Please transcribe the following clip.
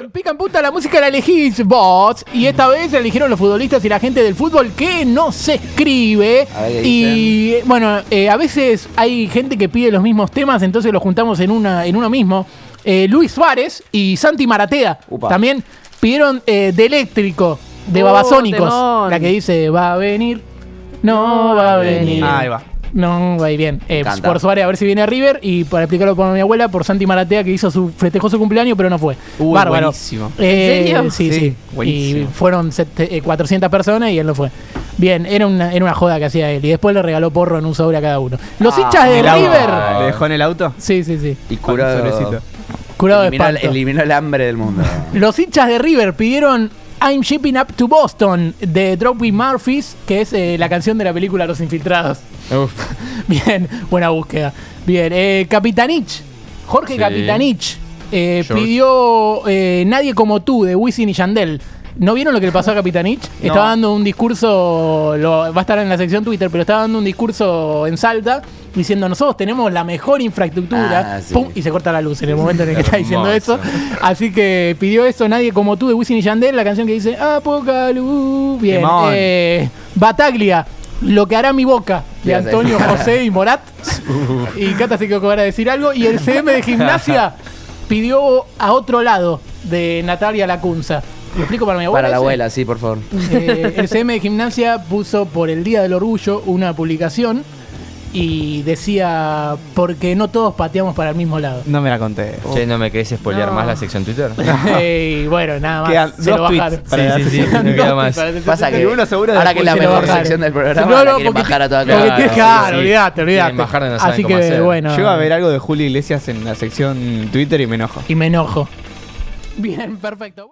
En Pica en Punta la música la elegís vos y esta vez la eligieron los futbolistas y la gente del fútbol que no se escribe. A ver qué Y bueno, eh, a veces hay gente que pide los mismos temas, entonces los juntamos en, una, en uno mismo. Eh, Luis Suárez y Santi Maratea Upa. también pidieron eh, de eléctrico, de Oh, Babasónicos. La que dice, va a venir, no va a venir. Ahí va. No, va bien. Eh, por Suárez a ver si viene a River y para explicarlo por mi abuela, por Santi Maratea que hizo su festejó su cumpleaños pero no fue. Uy, Bárbaro. buenísimo. Eh, ¿En serio? Sí, sí. Sí, buenísimo. Y fueron sete- eh, 400 personas y él no fue. Bien, era una, era una joda que hacía él y después le regaló porro en un sobre a cada uno. Los Ah, hinchas de. River. ¿Le dejó en el auto? Sí, sí, sí. Y curado. Curado de Eliminó, el- espanto. eliminó el hambre del mundo. Los hinchas de River pidieron I'm Shipping Up to Boston de Dropping Murphys, que es eh, la canción de la película Los Infiltrados. Bien, buena búsqueda. Bien, eh, Capitanich, Jorge Sí. Capitanich, eh, pidió eh, Nadie como tú de Wisin y Yandel. ¿No vieron lo que le pasó a Capitanich? Estaba dando un discurso, lo- va a estar en la sección Twitter, pero estaba dando un discurso en Salta diciendo nosotros tenemos la mejor infraestructura. Ah, sí. ¡Pum! Y se corta la luz en el momento en el que está diciendo eso. Así que pidió eso Nadie como tú de Wisin y Yandel, la canción que dice A poca luz. Bien. Eh, Bataglia, Lo que hará mi boca de. Antonio José y Morat. y Cata se quedó de decir algo. Y el CM de gimnasia pidió a otro lado de Natalia Lacunza. ¿Lo explico para mi abuela? Para la ese? abuela, sí, por favor. Eh, el CM de gimnasia puso por el Día del Orgullo una publicación y decía porque no todos pateamos para el mismo lado. No me la conté. Che, ¿no me querés spoilear No. más la sección Twitter? y bueno, nada más. Quedan se dos lo bajaron. para Sí, sí, sí, no queda más. Pasa que uno seguro ahora que es la mejor sección del programa, No, no, quieren porque- bajar a toda porque Claro, claro, sí. olvídate, olvídate. Bajar, no Así que hacer. bueno. Llego a ver algo de Julio Iglesias en la sección Twitter y me enojo. Y me enojo. Bien, perfecto.